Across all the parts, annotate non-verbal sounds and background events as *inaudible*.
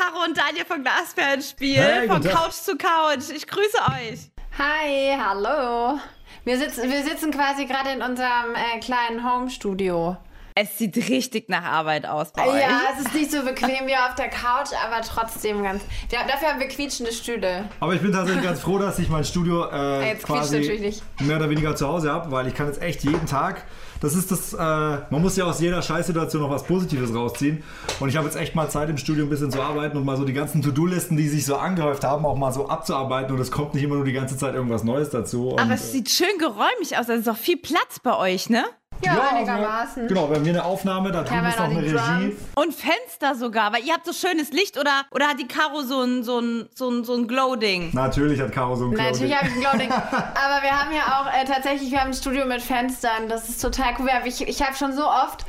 Caro und Daniel von Glasperlenspiel, Hey, von. Couch zu Couch. Ich grüße euch. Hi, hallo. Wir sitzen, wir sitzen quasi gerade in unserem äh, kleinen Home-Studio. Es sieht richtig nach Arbeit aus bei euch. Ja, es ist nicht so bequem wie auf der Couch, aber trotzdem ganz. Wir, haben- dafür haben wir quietschende Stühle. Aber ich bin tatsächlich ganz froh, dass ich mein Studio äh, Jetzt quietscht natürlich quasi nicht. mehr oder weniger zu Hause habe, weil ich kann jetzt echt jeden Tag. Das ist das, äh, man muss ja aus jeder Scheißsituation noch was Positives rausziehen. Und ich habe jetzt echt mal Zeit im Studio ein bisschen zu arbeiten und mal so die ganzen To-Do-Listen, die sich so angehäuft haben, auch mal so abzuarbeiten. Und es kommt nicht immer nur die ganze Zeit irgendwas Neues dazu. Und, Aber es sieht schön geräumig aus. Also es ist auch viel Platz bei euch, ne? Ja, ja, einigermaßen. Genau, wir haben hier eine Aufnahme, da drüben wir ist noch eine Regie. Und Fenster sogar, weil ihr habt so schönes Licht oder, oder hat die Caro so ein, so ein, so ein, so ein Glow-Ding? Natürlich hat Caro so ein Natürlich Clothing. habe ich ein Glow-Ding. *laughs* Aber wir haben ja auch äh, tatsächlich, wir haben ein Studio mit Fenstern. Das ist total cool. Ich, ich habe schon so oft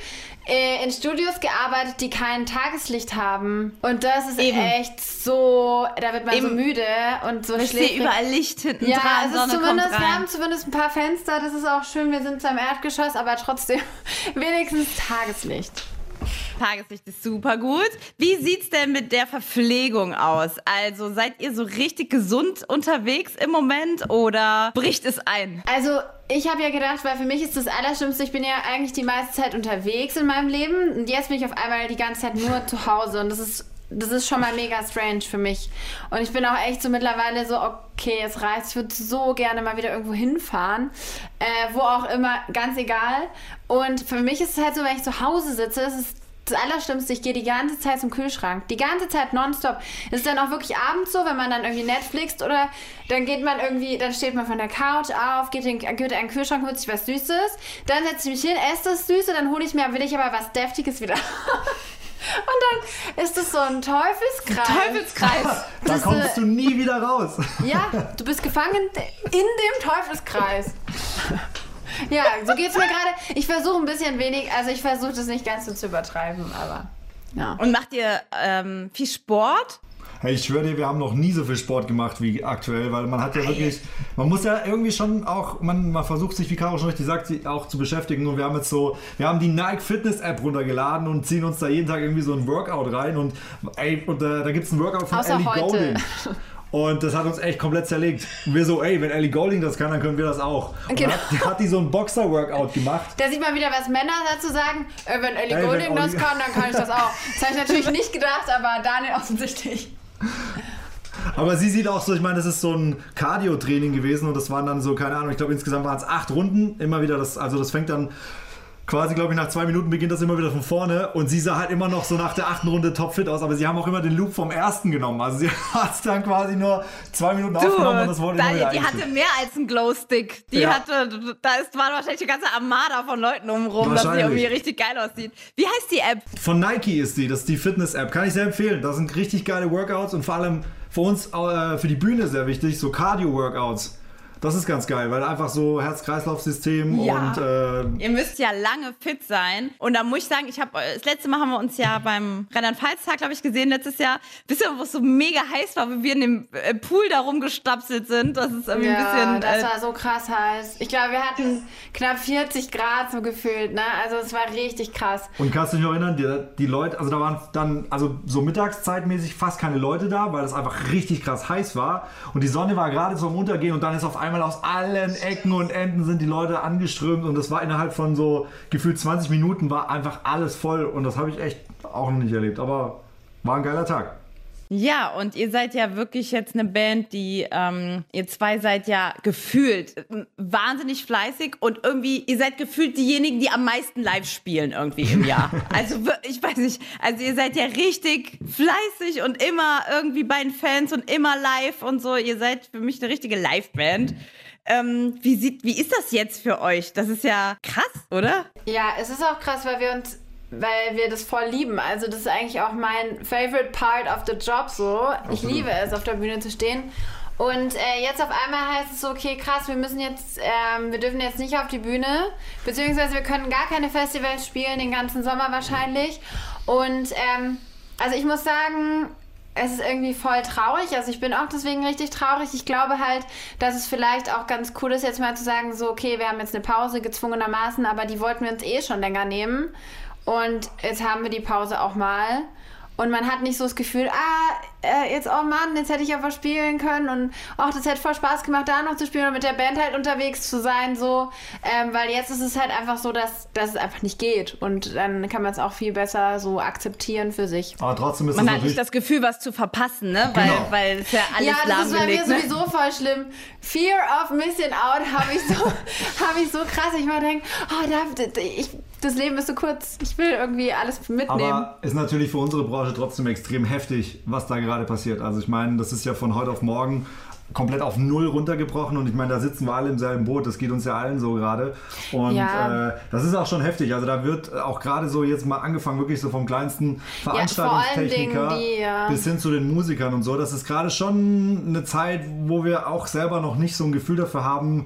äh, in Studios gearbeitet, die kein Tageslicht haben. Und das ist Eben. echt so, da wird man so Eben. müde und so Ich sehe überall Licht hinten Ja, dran, es ist zumindest, wir haben zumindest ein paar Fenster, das ist auch schön. Wir sind zwar im Erdgeschoss, aber trotzdem *laughs* wenigstens Tageslicht. Tageslicht ist super gut. Wie sieht's denn mit der Verpflegung aus? Also seid ihr so richtig gesund unterwegs im Moment oder bricht es ein? Also, ich habe ja gedacht, weil für mich ist das Allerschlimmste, ich bin ja eigentlich die meiste Zeit unterwegs in meinem Leben und jetzt bin ich auf einmal die ganze Zeit nur zu Hause und das ist das ist schon mal mega strange für mich. Und ich bin auch echt so mittlerweile so, okay, es reicht. Ich würde so gerne mal wieder irgendwo hinfahren. Äh, wo auch immer, ganz egal. Und für mich ist es halt so, wenn ich zu Hause sitze, es ist das Allerschlimmste, ich gehe die ganze Zeit zum Kühlschrank. Die ganze Zeit nonstop. Es ist dann auch wirklich abends so, wenn man dann irgendwie Netflixt oder dann geht man irgendwie, dann steht man von der Couch auf, geht in, geht in den Kühlschrank, holt sich was Süßes. Dann setze ich mich hin, esse das Süße, dann hole ich mir, will ich aber was Deftiges wieder. *laughs* Und dann ist es so ein Teufelskreis. Teufelskreis. *laughs* Da Das, kommst äh, du nie wieder raus. Ja, du bist gefangen in dem Teufelskreis. *laughs* Ja, so geht's mir gerade. Ich versuche ein bisschen wenig, also ich versuche das nicht ganz so zu übertreiben, aber ja. Und macht ihr ähm, viel Sport? Hey, ich schwöre dir, wir haben noch nie so viel Sport gemacht wie aktuell, weil man hat ja wirklich, man muss ja irgendwie schon auch, man, man versucht sich, wie Caro schon richtig sagt, auch zu beschäftigen und wir haben jetzt so, wir haben die Nike Fitness App runtergeladen und ziehen uns da jeden Tag irgendwie so ein Workout rein und ey, und äh, da gibt es ein Workout von Außer Ellie heute. Goulding. *laughs* Und das hat uns echt komplett zerlegt. Und wir so, ey, wenn Ellie Goulding das kann, dann können wir das auch. Und Genau. dann hat, hat die so ein Boxer-Workout gemacht. Da sieht man wieder, was Männer dazu sagen. Äh, wenn Ellie Ey, wenn Goulding das kann, dann kann ich das auch. Das habe ich natürlich nicht gedacht, aber Daniel offensichtlich. Aber sie sieht auch so, ich meine, das ist so ein Cardio-Training gewesen und das waren dann so, keine Ahnung, ich glaube insgesamt waren es acht Runden, immer wieder das, also das fängt dann quasi, glaube ich, nach zwei Minuten beginnt das immer wieder von vorne und sie sah halt immer noch so nach der achten Runde topfit aus, aber sie haben auch immer den Loop vom ersten genommen, also sie *laughs* hat es dann quasi nur zwei Minuten Du, aufgenommen und das wurde immer Daniel, wieder die hatte mehr als einen Glowstick. Die Ja. hatte, da ist, war wahrscheinlich eine ganze Armada von Leuten umrum, dass sie irgendwie richtig geil aussieht. Wie heißt die App? Von Nike ist die, das ist die Fitness-App, kann ich sehr empfehlen, da sind richtig geile Workouts und vor allem für uns, äh, für die Bühne sehr wichtig, so Cardio-Workouts. Das ist ganz geil, weil einfach so Herz-Kreislauf-System Ja. und äh, Ihr müsst ja lange fit sein. Und da muss ich sagen, ich habe das letzte Mal haben wir uns ja beim Rheinland-Pfalz-Tag, glaube ich, gesehen letztes Jahr. Wisst ihr, wo es so mega heiß war, wie wir in dem äh, Pool da rumgestapselt sind? Das ist irgendwie ein Ja, bisschen. das äh, war so krass heiß. Ich glaube, wir hatten knapp 40 Grad so gefühlt, ne? Also es war richtig krass. Und kannst du dich noch erinnern, die, die Leute, also da waren dann, also so mittagszeitmäßig fast keine Leute da, weil es einfach richtig krass heiß war. Und die Sonne war gerade zum Untergehen und dann ist auf einmal aus allen Ecken und Enden sind die Leute angeströmt und das war innerhalb von so gefühlt 20 Minuten war einfach alles voll und das habe ich echt auch noch nicht erlebt, aber war ein geiler Tag. Ja, und ihr seid ja wirklich jetzt eine Band, die, ähm, ihr zwei seid ja gefühlt wahnsinnig fleißig und irgendwie, ihr seid gefühlt diejenigen, die am meisten live spielen irgendwie im Jahr. *laughs* Also ich weiß nicht, also ihr seid ja richtig fleißig und immer irgendwie bei den Fans und immer live und so. Ihr seid für mich eine richtige Live-Band. Ähm, wie, sieht, wie ist das jetzt für euch? Das ist ja krass, oder? Ja, es ist auch krass, weil wir uns, weil wir das voll lieben. Also das ist eigentlich auch mein favorite part of the job so. Ich Absolut. liebe es, auf der Bühne zu stehen. Und äh, jetzt auf einmal heißt es so, okay, krass, wir müssen jetzt, ähm, wir dürfen jetzt nicht auf die Bühne, beziehungsweise wir können gar keine Festivals spielen, den ganzen Sommer wahrscheinlich. Und ähm, also ich muss sagen, es ist irgendwie voll traurig. Also ich bin auch deswegen richtig traurig. Ich glaube halt, dass es vielleicht auch ganz cool ist, jetzt mal zu sagen, so, okay, wir haben jetzt eine Pause gezwungenermaßen, aber die wollten wir uns eh schon länger nehmen. Und jetzt haben wir die Pause auch mal. und man hat nicht so das Gefühl, ah, äh, jetzt, oh Mann, jetzt hätte ich ja was spielen können und ach, das hätte voll Spaß gemacht, da noch zu spielen und mit der Band halt unterwegs zu sein, so. Ähm, weil jetzt ist es halt einfach so, dass, dass es einfach nicht geht und dann kann man es auch viel besser so akzeptieren für sich. Aber trotzdem ist Man es hat nicht das Gefühl, was zu verpassen, ne? Weil, Genau. weil es ja alles ja, das ist bei mir ne? sowieso voll schlimm. Fear of missing out habe ich, so, *laughs* hab ich so krass. Ich mal denke, oh, da, da, ich, das Leben ist so kurz. Ich will irgendwie alles mitnehmen. Aber ist natürlich für unsere Branche trotzdem extrem heftig, was da gerade passiert. Also ich meine, das ist ja von heute auf morgen komplett auf Null runtergebrochen und ich meine, da sitzen wir alle im selben Boot, das geht uns ja allen so gerade und Ja. äh, das ist auch schon heftig, also da wird auch gerade so jetzt mal angefangen, wirklich so vom kleinsten Veranstaltungstechniker Dingen die, ja. bis hin zu den Musikern und so, das ist gerade schon eine Zeit, wo wir auch selber noch nicht so ein Gefühl dafür haben,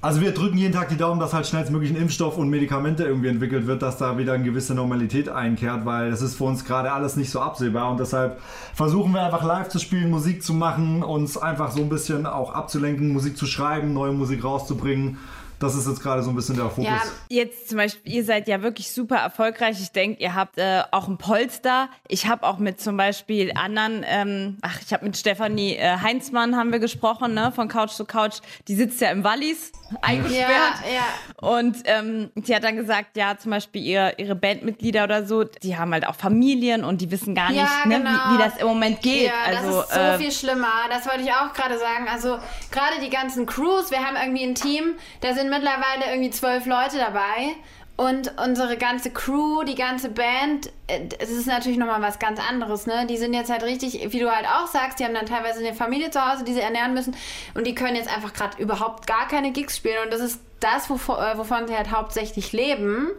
also wir drücken jeden Tag die Daumen, dass halt schnellstmöglich ein Impfstoff und Medikamente irgendwie entwickelt wird, dass da wieder eine gewisse Normalität einkehrt, weil das ist für uns gerade alles nicht so absehbar und deshalb versuchen wir einfach live zu spielen, Musik zu machen, uns einfach so ein bisschen auch abzulenken, Musik zu schreiben, neue Musik rauszubringen. Das ist jetzt gerade so ein bisschen der Fokus. Ja, Jetzt zum Beispiel, ihr seid ja wirklich super erfolgreich. Ich denke, ihr habt äh, auch ein Polster. Ich habe auch mit zum Beispiel anderen, ähm, ach, ich habe mit Stefanie äh, Heinzmann haben wir gesprochen, ne, von Couch zu Couch. Die sitzt ja im Wallis, eingesperrt. ja, ja. Und ähm, die hat dann gesagt, ja, zum Beispiel ihr, ihre Bandmitglieder oder so, die haben halt auch Familien und die wissen gar Ja, nicht, ne, genau. wie, wie das im Moment geht. Ja, also, das ist so äh, viel schlimmer. Das wollte ich auch gerade sagen. Also gerade die ganzen Crews, wir haben irgendwie ein Team, da sind mittlerweile irgendwie zwölf Leute dabei. Und unsere ganze Crew, die ganze Band, äh, es ist natürlich nochmal was ganz anderes, ne? Die sind jetzt halt richtig, wie du halt auch sagst, die haben dann teilweise eine Familie zu Hause, die sie ernähren müssen. Und die können jetzt einfach gerade überhaupt gar keine Gigs spielen. Und das ist das, wovon, äh, wovon sie halt hauptsächlich leben.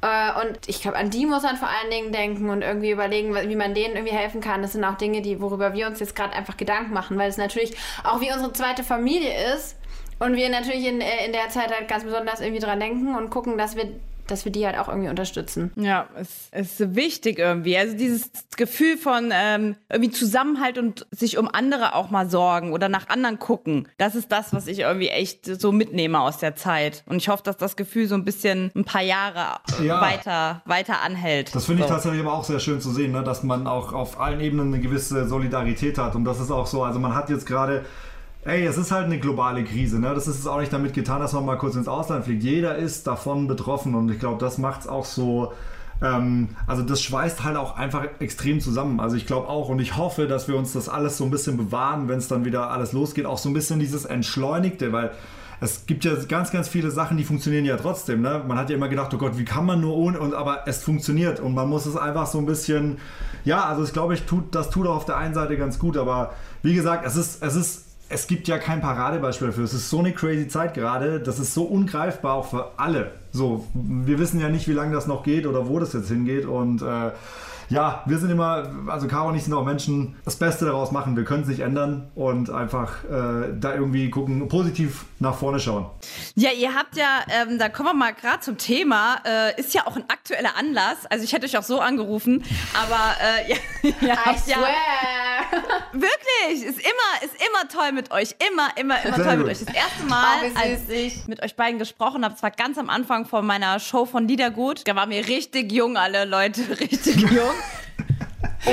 Äh, Und ich glaube, an die muss man vor allen Dingen denken und irgendwie überlegen, wie man denen irgendwie helfen kann. Das sind auch Dinge, die, worüber wir uns jetzt gerade einfach Gedanken machen, weil es natürlich auch wie unsere zweite Familie ist und wir natürlich in, äh, in der Zeit halt ganz besonders irgendwie dran denken und gucken, dass wir, dass wir die halt auch irgendwie unterstützen. Ja, es es ist wichtig irgendwie. Also dieses Gefühl von ähm, irgendwie Zusammenhalt und sich um andere auch mal sorgen oder nach anderen gucken. Das ist das, was ich irgendwie echt so mitnehme aus der Zeit. Und ich hoffe, dass das Gefühl so ein bisschen ein paar Jahre Ja. weiter, weiter anhält. Das finde ich so. tatsächlich aber auch sehr schön zu sehen, ne? dass man auch auf allen Ebenen eine gewisse Solidarität hat. Und das ist auch so, also man hat jetzt gerade, ey, es ist halt eine globale Krise. Ne? Das ist jetzt auch nicht damit getan, dass man mal kurz ins Ausland fliegt. Jeder ist davon betroffen und ich glaube, das macht es auch so. Ähm, also das schweißt halt auch einfach extrem zusammen. Also ich glaube auch und ich hoffe, dass wir uns das alles so ein bisschen bewahren, wenn es dann wieder alles losgeht. Auch so ein bisschen dieses Entschleunigte, weil es gibt ja ganz, ganz viele Sachen, die funktionieren ja trotzdem. Ne? Man hat ja immer gedacht, oh Gott, wie kann man nur ohne, und, aber es funktioniert und man muss es einfach so ein bisschen, ja, also ich glaube, ich tut, das tut auch auf der einen Seite ganz gut, aber wie gesagt, es ist, es ist, es gibt ja kein Paradebeispiel dafür. Es ist so eine crazy Zeit gerade, das ist so ungreifbar auch für alle. So, wir wissen ja nicht, wie lange das noch geht oder wo das jetzt hingeht und äh, ja, wir sind immer, also Caro und ich sind auch Menschen, das Beste daraus machen. Wir können es nicht ändern und einfach äh, da irgendwie gucken, positiv nach vorne schauen. Ja, ihr habt ja, ähm, da kommen wir mal gerade zum Thema, äh, ist ja auch ein aktueller Anlass. Also ich hätte euch auch so angerufen, aber äh, ja, *laughs* ihr I habt ja swear! Wirklich, ist immer, ist immer toll mit euch, immer, immer, immer Sehr toll gut. mit euch. Das erste Mal, Oh, als ich mit euch beiden gesprochen habe, das war ganz am Anfang von meiner Show von Liedergut. Da waren wir richtig jung, alle Leute, *laughs* richtig jung.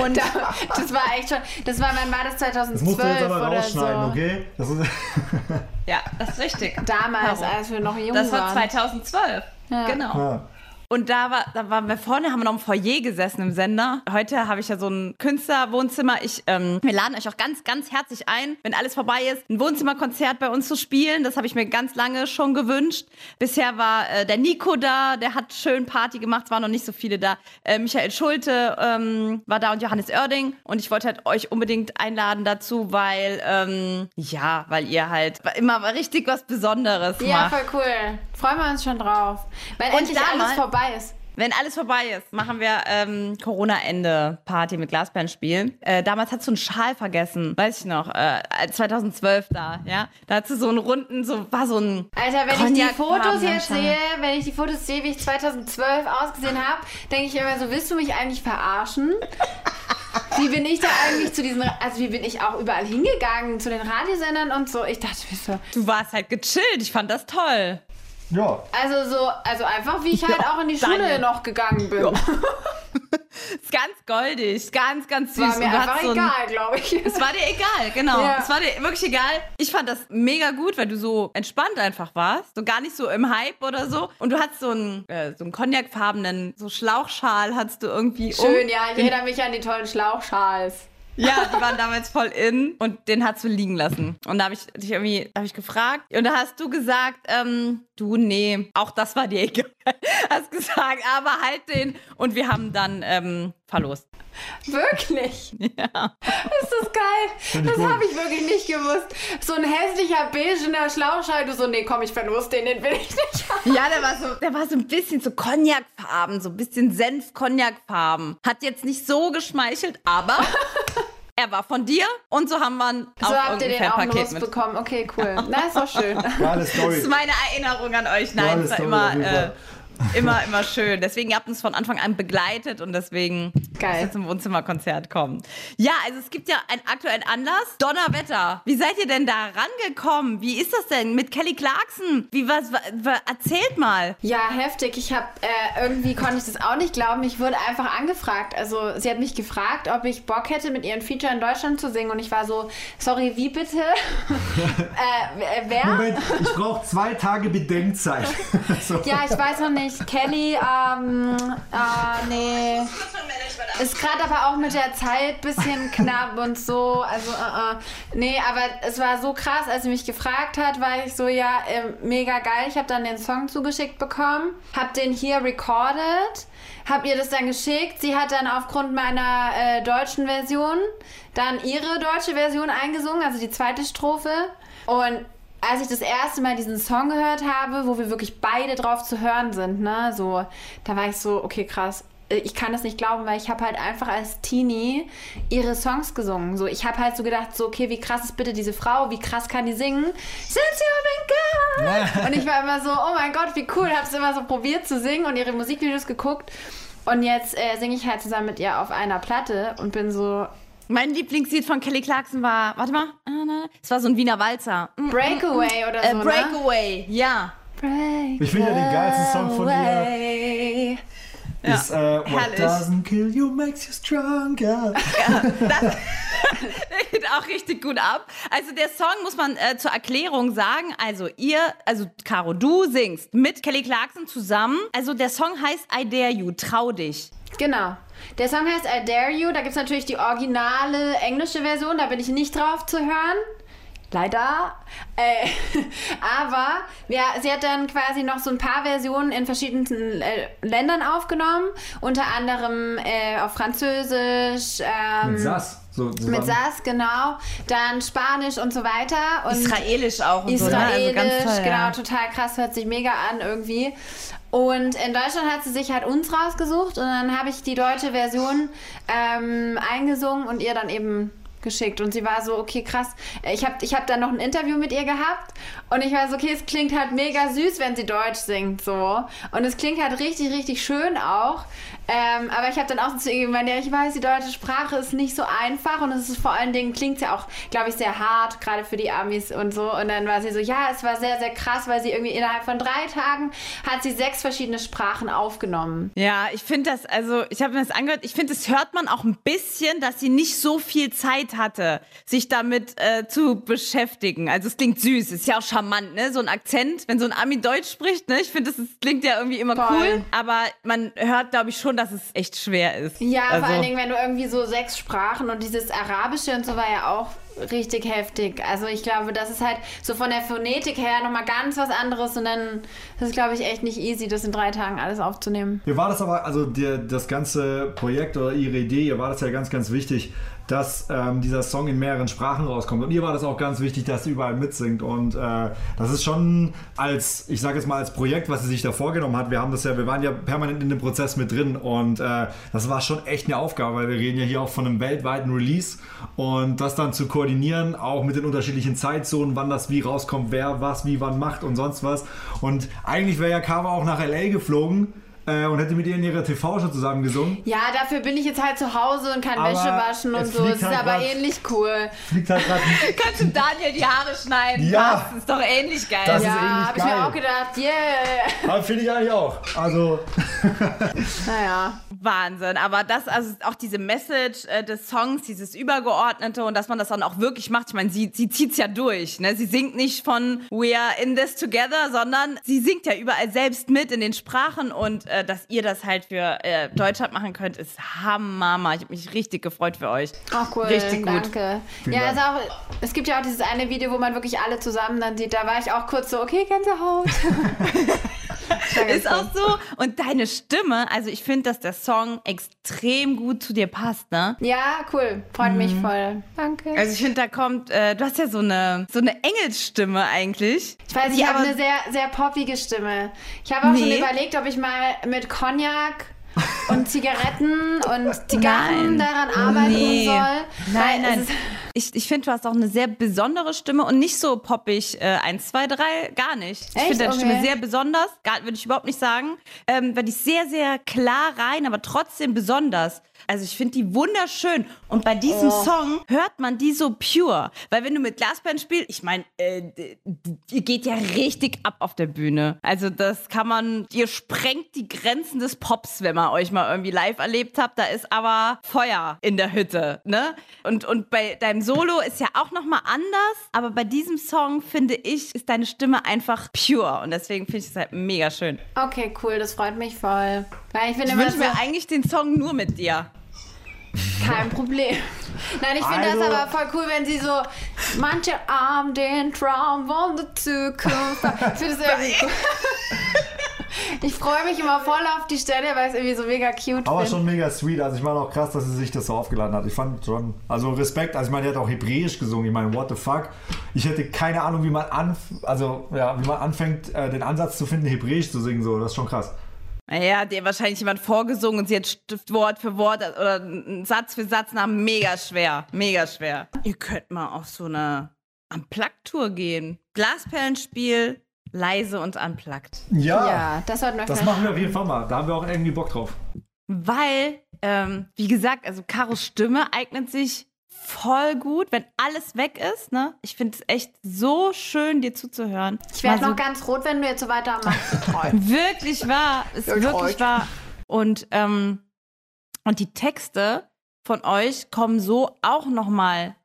Und Da, das war echt schon, das war, wann war das Das musst du 2012 jetzt aber oder rausschneiden, so? okay? Das ist, *laughs* ja, das ist richtig. Damals, Caro. als wir noch jung Das war waren. 2012. Ja. Genau. ja. Und da, war, da waren wir vorne, haben wir noch im Foyer gesessen im Sender. Heute habe ich ja so ein Künstlerwohnzimmer. Ich, ähm, wir laden euch auch ganz, ganz herzlich ein, wenn alles vorbei ist, ein Wohnzimmerkonzert bei uns zu spielen. Das habe ich mir ganz lange schon gewünscht. Bisher war äh, der Nico da, der hat schön Party gemacht, es waren noch nicht so viele da. Äh, Michael Schulte ähm, war da und Johannes Oerding. Und ich wollte halt euch unbedingt einladen dazu, weil, ähm, ja, weil ihr halt immer richtig was Besonderes Ja, macht. voll cool. Freuen wir uns schon drauf. Und endlich damals- alles vorbei ist. Wenn alles vorbei ist, machen wir ähm, Corona-Ende-Party mit Glasperlenspiel. Äh, damals hast du einen Schal vergessen, weiß ich noch, äh, 2012 da, ja. Da hast du so einen runden, so war so ein. Alter, wenn ich die Fotos Cognac-farbenen jetzt sehe, wenn ich die Fotos sehe, wie ich 2012 ausgesehen habe, denke ich immer so, willst du mich eigentlich verarschen? *laughs* Wie bin ich da eigentlich zu diesen, also wie bin ich auch überall hingegangen, zu den Radiosendern und so. Ich dachte mir so, Du warst halt gechillt, ich fand das toll. Ja. also so, also einfach wie ich halt auch in die Schule Daniel. noch gegangen bin. *laughs* ist ganz goldig, ist ganz, ganz süß. War mir einfach so ein- egal, glaube ich. Es war dir egal, genau. Ja. Es war dir wirklich egal. Ich fand das mega gut, weil du so entspannt einfach warst. So gar nicht so im Hype oder so. Und du hattest so einen, äh, so einen cognacfarbenen, so Schlauchschal hattest du irgendwie Schön, um. ja, ich erinnere mich an die tollen Schlauchschals. Ja, die waren damals voll in und den hast du liegen lassen. Und da habe ich dich irgendwie da hab ich gefragt und da hast du gesagt, ähm, du, nee, auch das war dir *laughs* egal. Hast gesagt, aber halt den. Und wir haben dann ähm, verlost. Wirklich? *laughs* Ja. Ist das geil? Das habe ich wirklich nicht gewusst. So ein hässlicher beigener Schlauchschal. Du so, nee, komm, ich verlust den, den will ich nicht haben. Ja, der war so, der war so ein bisschen so Cognacfarben, so ein bisschen Senf-Cognac-Farben. Hat jetzt nicht so geschmeichelt, aber *laughs* er war von dir und so haben wir ihn So auch habt ihr den auch mit. losbekommen. Okay, cool. *laughs* Na, ist doch schön. Geile Das Story. ist meine Erinnerung an euch. Nein, Geile es war Story immer, äh, immer, immer schön. Deswegen, ihr habt uns von Anfang an begleitet und deswegen Geil. zum Wohnzimmerkonzert kommen. Ja, also es gibt ja einen aktuellen Anlass. Donnerwetter. Wie seid ihr denn da rangekommen? Wie ist das denn mit Kelly Clarkson? Wie was, wa- wa- erzählt mal. Ja, heftig. Ich habe äh, irgendwie konnte ich das auch nicht glauben. Ich wurde einfach angefragt. Also sie hat mich gefragt, ob ich Bock hätte, mit ihren Feature in Deutschland zu singen. Und ich war so, sorry, wie bitte? *laughs* äh, wer? Moment, ich brauche zwei Tage Bedenkzeit. so. *laughs* Ja, ich weiß noch nicht. Kelly, ähm, äh, nee. Ist gerade aber auch mit der Zeit bisschen knapp und so. Also, äh, äh. Nee, aber es war so krass, als sie mich gefragt hat, war ich so, ja, äh, mega geil. Ich habe dann den Song zugeschickt bekommen, habe den hier recorded, habe ihr das dann geschickt. Sie hat dann aufgrund meiner äh, deutschen Version dann ihre deutsche Version eingesungen, also die zweite Strophe. Und als ich das erste Mal diesen Song gehört habe, wo wir wirklich beide drauf zu hören sind, ne, so, da war ich so, okay, krass. Äh, Ich kann das nicht glauben, weil ich habe halt einfach als Teenie ihre Songs gesungen. So, ich habe halt so gedacht, so, okay, wie krass ist bitte diese Frau, wie krass kann die singen? Since you've been gone. *laughs* Und ich war immer so, oh mein Gott, wie cool. Habe es immer so probiert zu singen und ihre Musikvideos geguckt. Und jetzt äh, singe ich halt zusammen mit ihr auf einer Platte und bin so, Mein Lieblingslied von Kelly Clarkson war, warte mal, es war so ein Wiener Walzer. Mm, Breakaway oder Äh, so, ne? Breakaway, ja. Breakaway. Ich finde ja den geilsten Song von ihr ist äh, What herrlich. doesn't kill you makes you stronger. Der *laughs* geht auch richtig gut ab. Also der Song muss man äh, zur Erklärung sagen. Also ihr, also Caro, du singst mit Kelly Clarkson zusammen. Also der Song heißt I Dare You, trau dich. Genau. Der Song heißt I Dare You. Da gibt es natürlich die originale englische Version. Da bin ich nicht drauf zu hören. Leider. Äh, *laughs* aber ja, sie hat dann quasi noch so ein paar Versionen in verschiedenen äh, Ländern aufgenommen. Unter anderem äh, auf Französisch. Ähm, Mit Sass. So, Mit. Sass, genau. Dann Spanisch und so weiter. Und Israelisch auch und Israelisch, so. Ne? Also ganz toll, genau, ja. total krass, hört sich mega an irgendwie. Und in Deutschland hat sie sich halt uns rausgesucht und dann habe ich die deutsche Version ähm, eingesungen und ihr dann eben geschickt und sie war so, okay, krass. Ich habe ich hab dann noch ein Interview mit ihr gehabt und ich war so, okay, es klingt halt mega süß, wenn sie Deutsch singt, so. Und es klingt halt richtig, richtig schön auch. Ähm, aber ich habe dann auch so zu ihr gemeint, ja, ich weiß, die deutsche Sprache ist nicht so einfach und es ist vor allen Dingen, klingt ja auch, glaube ich, sehr hart, gerade für die Amis und so. Und dann war sie so, ja, es war sehr, sehr krass, weil sie irgendwie innerhalb von drei Tagen hat sie sechs verschiedene Sprachen aufgenommen. Ja, ich finde das, also ich habe mir das angehört, ich finde, das hört man auch ein bisschen, dass sie nicht so viel Zeit hatte, sich damit äh, zu beschäftigen. Also es klingt süß, ist ja auch charmant, ne? So ein Akzent, wenn so ein Ami Deutsch spricht, ne? Ich finde, das ist, klingt ja irgendwie immer Voll. cool, aber man hört, glaube ich, schon, dass es echt schwer ist. Ja, also, vor allen Dingen, wenn du irgendwie so sechs Sprachen und dieses Arabische und so war ja auch richtig heftig. Also ich glaube, das ist halt so von der Phonetik her nochmal ganz was anderes und dann das ist, glaube ich, echt nicht easy, das in drei Tagen alles aufzunehmen. Mir war das aber, also der, das ganze Projekt oder ihre Idee, ihr war das ja ganz, ganz wichtig, dass ähm, dieser Song in mehreren Sprachen rauskommt. Und ihr war das auch ganz wichtig, dass sie überall mitsingt. Und äh, das ist schon als, ich sage jetzt mal als Projekt, was sie sich da vorgenommen hat. Wir haben das ja, wir waren ja permanent in dem Prozess mit drin und äh, das war schon echt eine Aufgabe, weil wir reden ja hier auch von einem weltweiten Release und das dann zu koordinieren, auch mit den unterschiedlichen Zeitzonen, wann das wie rauskommt, wer was wie wann macht und sonst was. Und eigentlich wäre ja Kava auch nach LA geflogen äh, und hätte mit ihr in ihrer TV-Show zusammen gesungen. Ja, dafür bin ich jetzt halt zu Hause und kann Aber Wäsche waschen und so. Es ist halt aber grad- ähnlich cool. Fliegt halt gerade *laughs* Kannst du Daniel die Haare schneiden? Ja. Das ist doch ähnlich geil. Das ist ja, habe ich mir auch gedacht, yeah. Aber finde ich eigentlich auch. Also, *laughs* Naja. Wahnsinn. Aber das, also auch diese Message äh, des Songs, dieses Übergeordnete und dass man das dann auch wirklich macht. Ich meine, sie, sie zieht's ja durch. Ne? Sie singt nicht von We are in this together, sondern sie singt ja überall selbst mit in den Sprachen und äh, dass ihr das halt für äh, Deutschland machen könnt, ist Hammer. Ich habe mich richtig gefreut für euch. Auch cool. Richtig gut. Danke. ja, also auch, es gibt ja auch dieses eine Video, wo man wirklich alle zusammen dann sieht. Da war ich auch kurz so, okay, Gänsehaut. *laughs* *laughs* ist auch so. Und deine Stimme, also ich finde, dass der Song extrem gut zu dir passt, ne? Ja, cool. Freut mhm. mich voll. Danke. Also ich finde, da kommt, äh, du hast ja so eine, so eine Engelsstimme eigentlich. Ich weiß, ich habe eine sehr, sehr poppige Stimme. Ich habe auch nee. schon überlegt, ob ich mal mit Cognac und *laughs* Zigaretten und Zigarren daran arbeiten nee. soll. Nein, nein. Ich, ich finde, du hast auch eine sehr besondere Stimme und nicht so poppig. Äh, eins, zwei, drei, gar nicht. Ich finde deine okay. Stimme sehr besonders. Würde ich überhaupt nicht sagen. Ähm, weil die ist sehr, sehr klar rein, aber trotzdem besonders. Also ich finde die wunderschön. Und bei diesem oh. Song hört man die so pure. Weil wenn du mit Glasband spielst, ich meine, äh, ihr geht ja richtig ab auf der Bühne. Also das kann man, ihr sprengt die Grenzen des Pops, wenn man euch mal irgendwie live erlebt habt. Da ist aber Feuer in der Hütte, ne? Und, und bei deinem Solo ist ja auch nochmal anders. Aber bei diesem Song, finde ich, ist deine Stimme einfach pure. Und deswegen finde ich es halt mega schön. Okay, cool. Das freut mich voll. Weil ich, ich wünsche mir eigentlich den Song nur mit dir. Kein Problem. Nein, ich finde also, das aber voll cool, wenn sie so manche Arm den Traum von der Zukunft. *laughs* Ich finde das irgendwie cool. Ich freue mich immer voll auf die Stelle, weil es irgendwie so mega cute Aber schon mega sweet. Also ich meine auch krass, dass sie sich das so aufgeladen hat. Ich fand schon, also Respekt. Also ich meine, die hat auch Hebräisch gesungen. Ich meine, what the fuck. Ich hätte keine Ahnung, wie man, anf also, ja, wie man anfängt, äh, den Ansatz zu finden, Hebräisch zu singen. So, das ist schon krass. Naja, hat ihr wahrscheinlich jemand vorgesungen und sie hat Wort für Wort oder Satz für Satz nach mega schwer. Mega schwer. Ihr könnt mal auf so eine Unplugged-Tour gehen. Glasperlenspiel, leise und unplugged. Ja, ja das, das machen wir auf jeden Fall mal. Da haben wir auch irgendwie Bock drauf. Weil, ähm, wie gesagt, also Karos Stimme eignet sich voll gut, wenn alles weg ist. Ne? Ich finde es echt so schön, dir zuzuhören. Ich werde noch ganz rot, wenn du jetzt so weitermachst. *laughs* wirklich wahr. Ist ja, wirklich wahr. Und, ähm, und die Texte von euch kommen so auch noch mal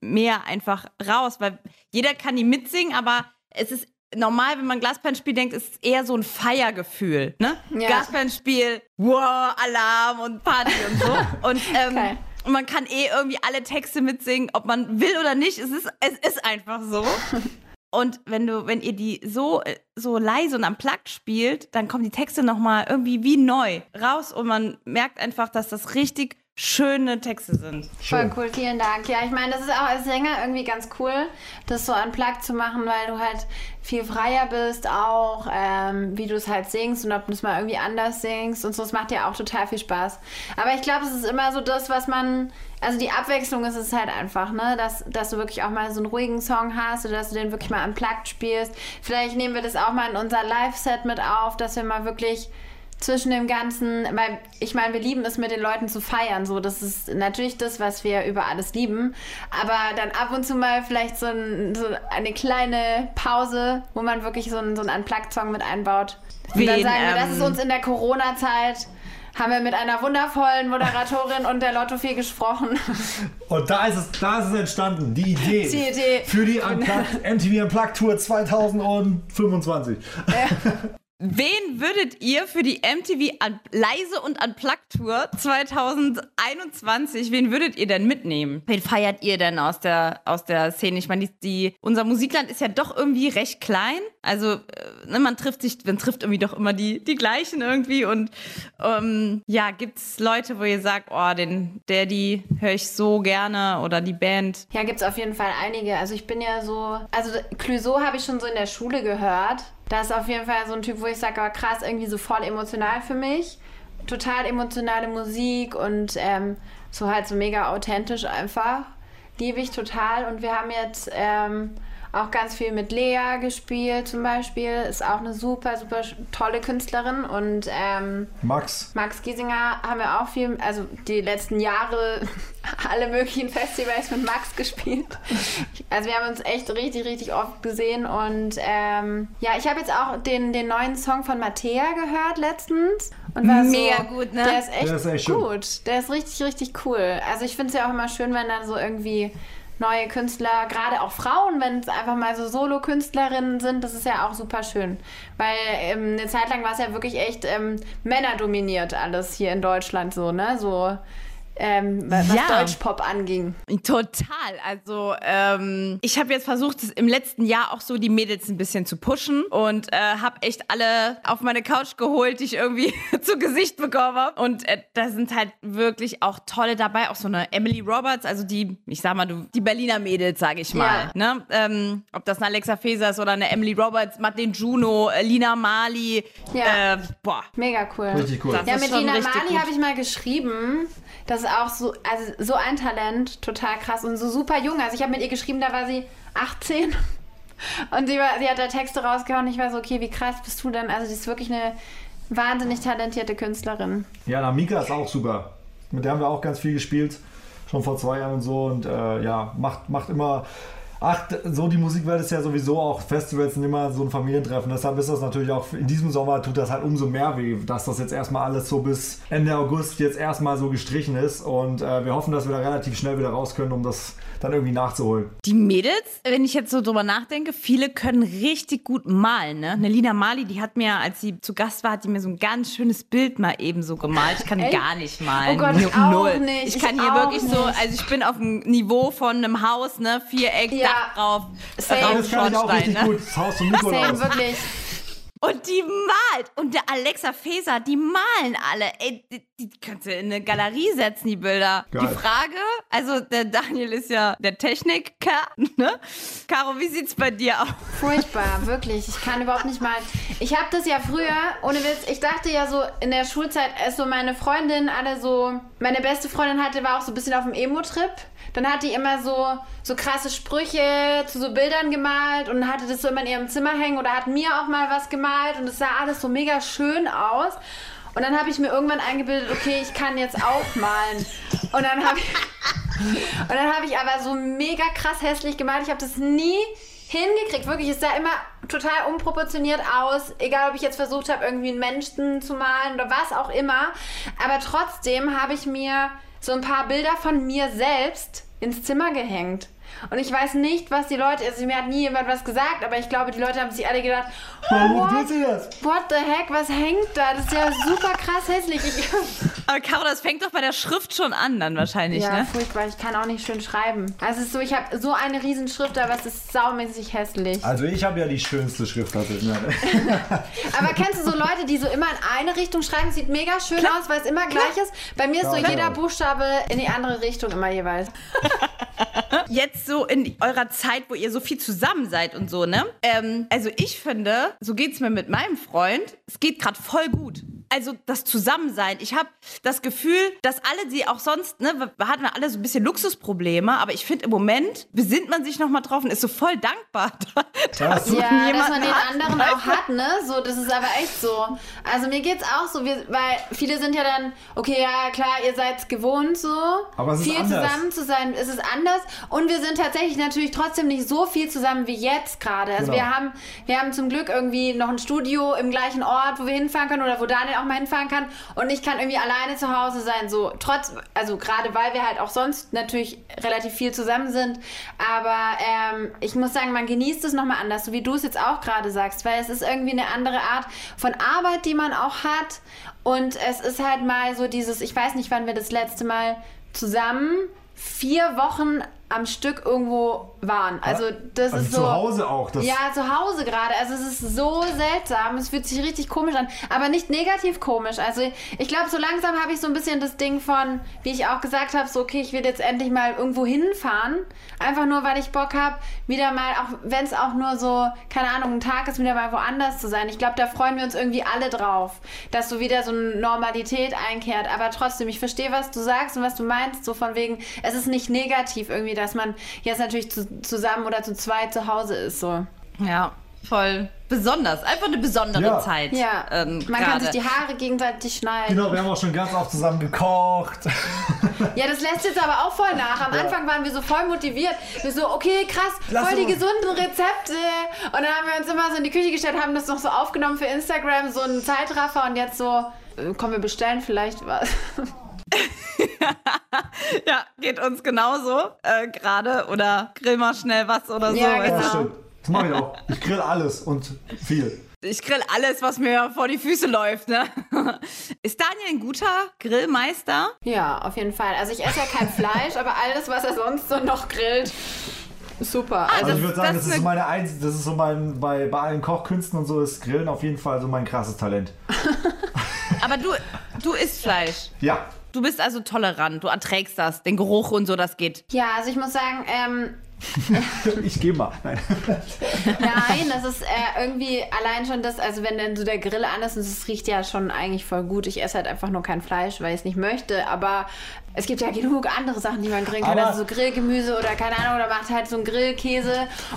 mehr einfach raus, weil jeder kann die mitsingen, aber es ist normal, wenn man Glasperlenspiel denkt, ist es eher so ein Feiergefühl. Ne? Ja. Glasperlenspiel, wow, Alarm und Party und so. *laughs* Und ähm. Und man kann eh irgendwie alle Texte mitsingen, ob man will oder nicht. Es ist, es ist einfach so. *laughs* Und wenn du, wenn ihr die so, so leise und am Plug spielt, dann kommen die Texte nochmal irgendwie wie neu raus und man merkt einfach, dass das richtig schöne Texte sind. Schön. Voll cool, vielen Dank. Ja, ich meine, das ist auch als Sänger irgendwie ganz cool, das so an Plug zu machen, weil du halt viel freier bist, auch ähm, wie du es halt singst und ob du es mal irgendwie anders singst und so. Es macht ja auch total viel Spaß. Aber ich glaube, es ist immer so das, was man, also die Abwechslung ist es halt einfach, ne, dass, dass du wirklich auch mal so einen ruhigen Song hast oder dass du den wirklich mal unplugged spielst. Vielleicht nehmen wir das auch mal in unser Live-Set mit auf, dass wir mal wirklich zwischen dem Ganzen, weil ich meine, wir lieben es mit den Leuten zu feiern, so das ist natürlich das, was wir über alles lieben, aber dann ab und zu mal vielleicht so, ein, so eine kleine Pause, wo man wirklich so einen, so einen Unplugged-Song mit einbaut. Und Wen, dann sagen wir, das ist ähm, uns in der Corona-Zeit haben wir mit einer wundervollen Moderatorin und der Lottofee gesprochen. *laughs* Und da ist es, da ist es entstanden, die Idee, die Idee. für die Unplugged, MTV Unplugged Tour 2025. Ja. *laughs* Wen würdet ihr für die MTV Un Leise und Unplugged Tour 2021, wen würdet ihr denn mitnehmen? Wen feiert ihr denn aus der, aus der Szene? Ich meine, die, die, unser Musikland ist ja doch irgendwie recht klein. Also, äh, ne, man trifft sich, man trifft irgendwie doch immer die, die gleichen irgendwie. Und ähm, ja, gibt's Leute, wo ihr sagt, oh, den, der, die höre ich so gerne oder die Band? Ja, gibt's auf jeden Fall einige. Also ich bin ja so, also Clouseau habe ich schon so in der Schule gehört. Das ist auf jeden Fall so ein Typ, wo ich sage, oh, krass, irgendwie so voll emotional für mich. Total emotionale Musik und ähm, so halt so mega authentisch einfach. Liebe ich total. Und wir haben jetzt ähm, auch ganz viel mit Lea gespielt zum Beispiel. Ist auch eine super, super tolle Künstlerin. Und ähm, Max. Max Giesinger haben wir auch viel, also die letzten Jahre *laughs* alle möglichen Festivals mit Max gespielt. Also wir haben uns echt richtig, richtig oft gesehen. Und ähm, ja, ich habe jetzt auch den, den neuen Song von Mattea gehört letztens. Und war Mega so, gut, ne? Der ist echt, Der ist echt schön. gut. Der ist richtig, richtig cool. Also ich finde es ja auch immer schön, wenn dann so irgendwie neue Künstler, gerade auch Frauen, wenn es einfach mal so Solo-Künstlerinnen sind, das ist ja auch super schön. Weil ähm, eine Zeit lang war es ja wirklich echt ähm, männerdominiert alles hier in Deutschland so, ne? So ähm, was Ja. Deutschpop anging. Total. Also ähm, ich habe jetzt versucht, im letzten Jahr auch so die Mädels ein bisschen zu pushen und äh, habe echt alle auf meine Couch geholt, die ich irgendwie *laughs* zu Gesicht bekommen habe. Und äh, da sind halt wirklich auch tolle dabei, auch so eine Emily Roberts, also die, ich sag mal, du, die Berliner Mädels, sage ich mal. Ne? Ähm, ob das eine Alexa Feser ist oder eine Emily Roberts, Martin Juno, äh, Lina Mali. Ja. Äh, boah. Mega cool. Richtig cool. Das Ja, mit Lina Mali habe ich mal geschrieben. Das ist auch so, also so ein Talent, total krass und so super jung. Also ich habe mit ihr geschrieben, da war sie 18 *laughs* und sie, war, sie hat da Texte rausgehauen. Ich war so, okay, wie krass bist du denn? Also sie ist wirklich eine wahnsinnig talentierte Künstlerin. Ja, na, Mika ist auch super. Mit der haben wir auch ganz viel gespielt. Schon vor zwei Jahren und so. Und äh, ja, macht, macht immer. Ach, so die Musikwelt ist ja sowieso auch Festivals sind immer so ein Familientreffen. Deshalb ist das natürlich auch in diesem Sommer tut das halt umso mehr weh, dass das jetzt erstmal alles so bis Ende August jetzt erstmal so gestrichen ist. Und äh, wir hoffen, dass wir da relativ schnell wieder raus können, um das dann irgendwie nachzuholen. Die Mädels, wenn ich jetzt so drüber nachdenke, viele können richtig gut malen. Ne? Eine Lina Mali, die hat mir, als sie zu Gast war, hat die mir so ein ganz schönes Bild mal eben so gemalt. Ich kann Echt? gar nicht malen. Oh Gott, ich Nu- auch nicht. Ich Ich kann hier auch wirklich so, nicht. also ich bin auf dem Niveau von einem Haus, ne? Viereck, Ja. Dach drauf, Same. Das kann ich auch richtig ne? gut. Das Haus zum Same, Nikolaus. wirklich. Und die malt. Und der Alexa Feser, die malen alle. Ey, die, die kannst du in eine Galerie setzen, die Bilder. Geil. Die Frage, also der Daniel ist ja der Techniker, ne? Caro, wie sieht's bei dir aus? Furchtbar, wirklich. Ich kann überhaupt nicht mal. Ich habe das ja früher, ohne Witz, ich dachte ja so in der Schulzeit, als so meine Freundin alle so, meine beste Freundin hatte, war auch so ein bisschen auf dem Emo-Trip. Dann hat die immer so, so krasse Sprüche zu so Bildern gemalt und hatte das so immer in ihrem Zimmer hängen oder hat mir auch mal was gemalt und es sah alles so mega schön aus. Und dann habe ich mir irgendwann eingebildet, okay, ich kann jetzt auch malen. Und dann habe ich, und dann habe ich aber so mega krass hässlich gemalt. Ich habe das nie hingekriegt. Wirklich, es sah immer total unproportioniert aus. Egal, ob ich jetzt versucht habe, irgendwie einen Menschen zu malen oder was auch immer. Aber trotzdem habe ich mir so ein paar Bilder von mir selbst ins Zimmer gehängt. Und ich weiß nicht, was die Leute, also mir hat nie jemand was gesagt, aber ich glaube, die Leute haben sich alle gedacht, Warum what, tut sie das? what the heck, was hängt da? Das ist ja super krass hässlich. Ich, *laughs* Aber Caro, das fängt doch bei der Schrift schon an dann wahrscheinlich, ja, ne? furchtbar. Ich kann auch nicht schön schreiben. Also es ist so, ich habe so eine riesen Schrift, aber es ist saumäßig hässlich. Also ich habe ja die schönste Schriftart. Ne? *laughs* Aber kennst du so Leute, die so immer in eine Richtung schreiben? Sieht mega schön aus, weil es immer gleich ist. Bei mir ist so Klar. jeder Buchstabe in die andere Richtung immer jeweils. *laughs* Jetzt so in eurer Zeit, wo ihr so viel zusammen seid und so, ne? Ähm, also ich finde, so geht's mir mit meinem Freund, es geht gerade voll gut. Also das Zusammensein. Ich habe das Gefühl, dass alle, die auch sonst, ne, wir hatten wir alle so ein bisschen Luxusprobleme, aber ich finde im Moment besinnt man sich nochmal drauf und ist so voll dankbar, *laughs* Ja, dass so- Ja, dass jemanden man den hat. anderen auch hat, ne? So, das ist aber echt so. Also mir geht's auch so, wir, weil viele sind ja dann, okay, ja klar, ihr seid's gewohnt so, Aber es ist viel anders. zusammen zu sein, es ist anders. Und wir sind tatsächlich natürlich trotzdem nicht so viel zusammen wie jetzt gerade. Also Genau. wir haben, wir haben zum Glück irgendwie noch ein Studio im gleichen Ort, wo wir hinfahren können oder wo Daniel auch mal hinfahren kann. Und ich kann irgendwie alleine zu Hause sein, so trotz, also gerade weil wir halt auch sonst natürlich relativ viel zusammen sind. Aber ähm, ich muss sagen, man genießt es nochmal anders, so wie du es jetzt auch gerade sagst, weil es ist irgendwie eine andere Art von Arbeit, die man auch hat. Und es ist halt mal so dieses, ich weiß nicht, wann wir das letzte Mal zusammen vier Wochen am Stück irgendwo waren. Also das Also ist zu so. Hause auch. Das, Ja, zu Hause gerade. Also es ist so seltsam. Es fühlt sich richtig komisch an. Aber nicht negativ komisch. Also ich glaube, so langsam habe ich so ein bisschen das Ding von, wie ich auch gesagt habe, so okay, ich will jetzt endlich mal irgendwo hinfahren. Einfach nur, weil ich Bock habe, wieder mal, auch wenn es auch nur so, keine Ahnung, ein Tag ist, wieder mal woanders zu sein. Ich glaube, da freuen wir uns irgendwie alle drauf, dass so wieder so eine Normalität einkehrt. Aber trotzdem, ich verstehe, was du sagst und was du meinst. So von wegen, es ist nicht negativ irgendwie, dass man jetzt natürlich zu, zusammen oder zu zweit zu Hause ist. So. Ja, voll besonders. Einfach eine besondere Ja. Zeit. Ja, ähm, man kann gerade. sich die Haare gegenseitig schneiden. Genau, wir haben auch schon ganz oft zusammen gekocht. *laughs* Ja, das lässt jetzt aber auch voll nach. Am Anfang waren wir so voll motiviert. Wir so, okay, krass, Lass voll die gesunden Rezepte. Und dann haben wir uns immer so in die Küche gestellt, haben das noch so aufgenommen für Instagram, so einen Zeitraffer und jetzt so, äh, komm, wir bestellen vielleicht was. *laughs* *laughs* Ja, geht uns genauso äh, gerade. Oder grill mal schnell was oder so. Ja, genau. du? Das stimmt. Das mache ich auch. Ich grill alles und viel. Ich grill alles, was mir vor die Füße läuft. Ne? *laughs* Ist Daniel ein guter Grillmeister? Ja, auf jeden Fall. Also ich esse ja kein Fleisch, aber alles, was er sonst so noch grillt, super. Also Also ich würde sagen, das das ist meine Eins, das ist so mein, bei, bei allen Kochkünsten und so ist Grillen auf jeden Fall so mein krasses Talent. *laughs* Aber du, du isst Fleisch. Ja. Du bist also tolerant. Du erträgst das. Den Geruch und so, das geht. ja, also ich muss sagen, ähm, *laughs* Ich gehe mal. Nein. *laughs* Nein, das ist äh, irgendwie allein schon das, also wenn dann so der Grill an ist und es riecht ja schon eigentlich voll gut. Ich esse halt einfach nur kein Fleisch, weil ich es nicht möchte. Aber es gibt ja genug andere Sachen, die man grillen kann. Aber- Also so Grillgemüse oder keine Ahnung, oder macht halt so einen Grillkäse.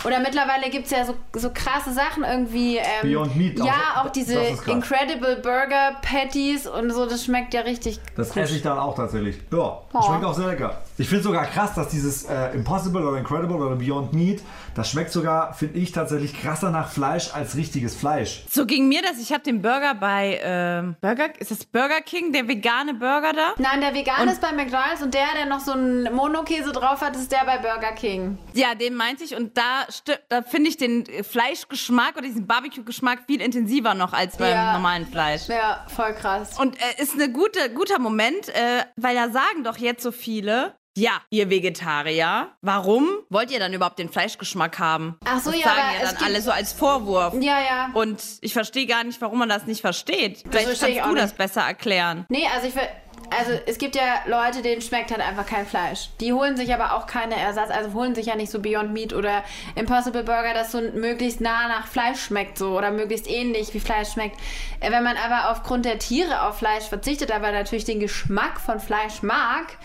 Oder mittlerweile gibt es ja so, so krasse Sachen irgendwie. Ähm, Beyond Meat, Ja, auch- auch diese. Incredible Burger Patties und so, das schmeckt ja richtig Das gut. esse ich dann auch tatsächlich. Ja, Oh. schmeckt auch sehr lecker. Ich finde sogar krass, dass dieses äh, Impossible oder Incredible oder Beyond Meat, das schmeckt sogar, finde ich, tatsächlich krasser nach Fleisch als richtiges Fleisch. So ging mir das. Ich habe den Burger bei ähm, Burger, ist das Burger King, der vegane Burger da? Nein, der vegan ist bei McDonalds und der, der noch so einen Monokäse drauf hat, ist der bei Burger King. Ja, den meinte ich. Und da, da finde ich den Fleischgeschmack oder diesen Barbecue-Geschmack viel intensiver noch als beim Ja. normalen Fleisch. Ja, voll krass. Und äh, ist ein gute, guter Moment, äh, weil da sagen doch jetzt so viele, ja, ihr Vegetarier, warum wollt ihr dann überhaupt den Fleischgeschmack haben? Ach so, das ja, sagen aber ja dann alle so als Vorwurf. Ja, ja. Und ich verstehe gar nicht, warum man das nicht versteht. Vielleicht verstehe ich kannst auch du das nicht. besser erklären. Nee, also ich will. Also es gibt ja Leute, denen schmeckt halt einfach kein Fleisch. Die holen sich aber auch keine Ersatz, also holen sich ja nicht so Beyond Meat oder Impossible Burger, das so möglichst nah nach Fleisch schmeckt so oder möglichst ähnlich wie Fleisch schmeckt. Äh, Wenn man aber aufgrund der Tiere auf Fleisch verzichtet, aber natürlich den Geschmack von Fleisch mag,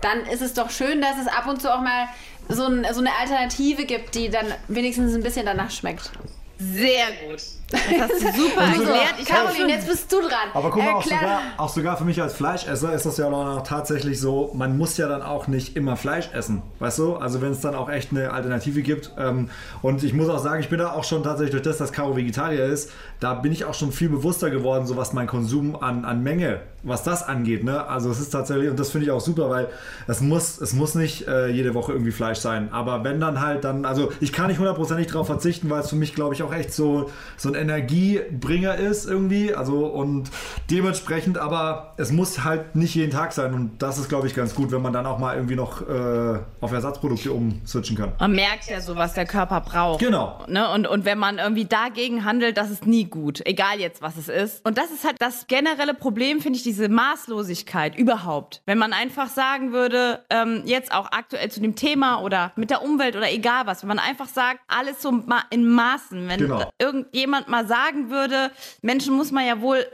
dann ist es doch schön, dass es ab und zu auch mal so, ein, so eine Alternative gibt, die dann wenigstens ein bisschen danach schmeckt. Sehr gut. Das hast du super erklärt. Ich habe Caroline, jetzt bist du dran. Aber guck mal, auch sogar, auch sogar für mich als Fleischesser ist das ja auch noch tatsächlich so, man muss ja dann auch nicht immer Fleisch essen, weißt du? Also wenn es dann auch echt eine Alternative gibt. Ähm, und ich muss auch sagen, ich bin da auch schon tatsächlich durch das, dass Caro Vegetarier ist, da bin ich auch schon viel bewusster geworden, so was mein Konsum an, an Menge, was das angeht. Ne? Also es ist tatsächlich, und das finde ich auch super, weil es muss, es muss nicht äh, jede Woche irgendwie Fleisch sein. Aber wenn dann halt dann, also ich kann nicht hundertprozentig drauf verzichten, weil es für mich, glaube ich, auch echt so, so ein Energiebringer ist irgendwie. Also und dementsprechend, aber es muss halt nicht jeden Tag sein. Und das ist, glaube ich, ganz gut, wenn man dann auch mal irgendwie noch äh, auf Ersatzprodukte umswitchen kann. Man merkt ja so, was der Körper braucht. Genau. Ne? Und, und wenn man irgendwie dagegen handelt, das ist nie gut. Egal jetzt, was es ist. Und das ist halt das generelle Problem, finde ich, diese Maßlosigkeit überhaupt. Wenn man einfach sagen würde, ähm, jetzt auch aktuell zu dem Thema oder mit der Umwelt oder egal was, wenn man einfach sagt, alles so in Maßen. Wenn Genau. irgendjemand mal sagen würde, Menschen muss man ja wohl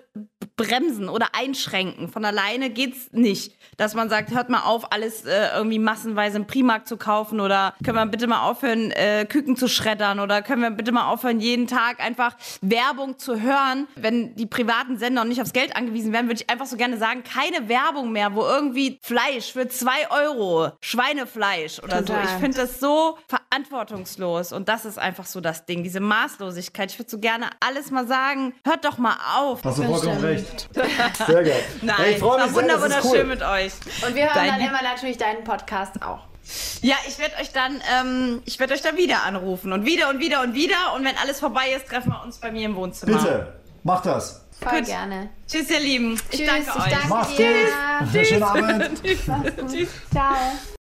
bremsen oder einschränken. Von alleine geht's nicht. Dass man sagt, hört mal auf, alles äh, irgendwie massenweise im Primarkt zu kaufen oder können wir bitte mal aufhören, äh, Küken zu schreddern oder können wir bitte mal aufhören, jeden Tag einfach Werbung zu hören. Wenn die privaten Sender nicht aufs Geld angewiesen wären, würde ich einfach so gerne sagen, keine Werbung mehr, wo irgendwie Fleisch für zwei Euro, Schweinefleisch oder Total. so. Ich finde das so verantwortungslos und das ist einfach so das Ding, diese Maßlosigkeit. Ich würde so gerne alles mal sagen, hört doch mal auf. Hast du vollkommen stimmt. Recht. *laughs* Sehr geil. Nein, Hey, ich es freue war mich sehr, wunder, das ist wunderschön cool. mit euch. Und wir hören Dein dann immer natürlich deinen Podcast auch. Ja, ich werde euch dann, ähm, ich werde euch dann wieder anrufen und wieder und wieder und wieder und wenn alles vorbei ist, treffen wir uns bei mir im Wohnzimmer. Bitte, mach das. Voll Gut. gerne. Tschüss, ihr Lieben. Ich Tschüss, danke ich euch. danke Mach's dir. gut. Schönen Abend. *laughs* Mach's gut. Ciao.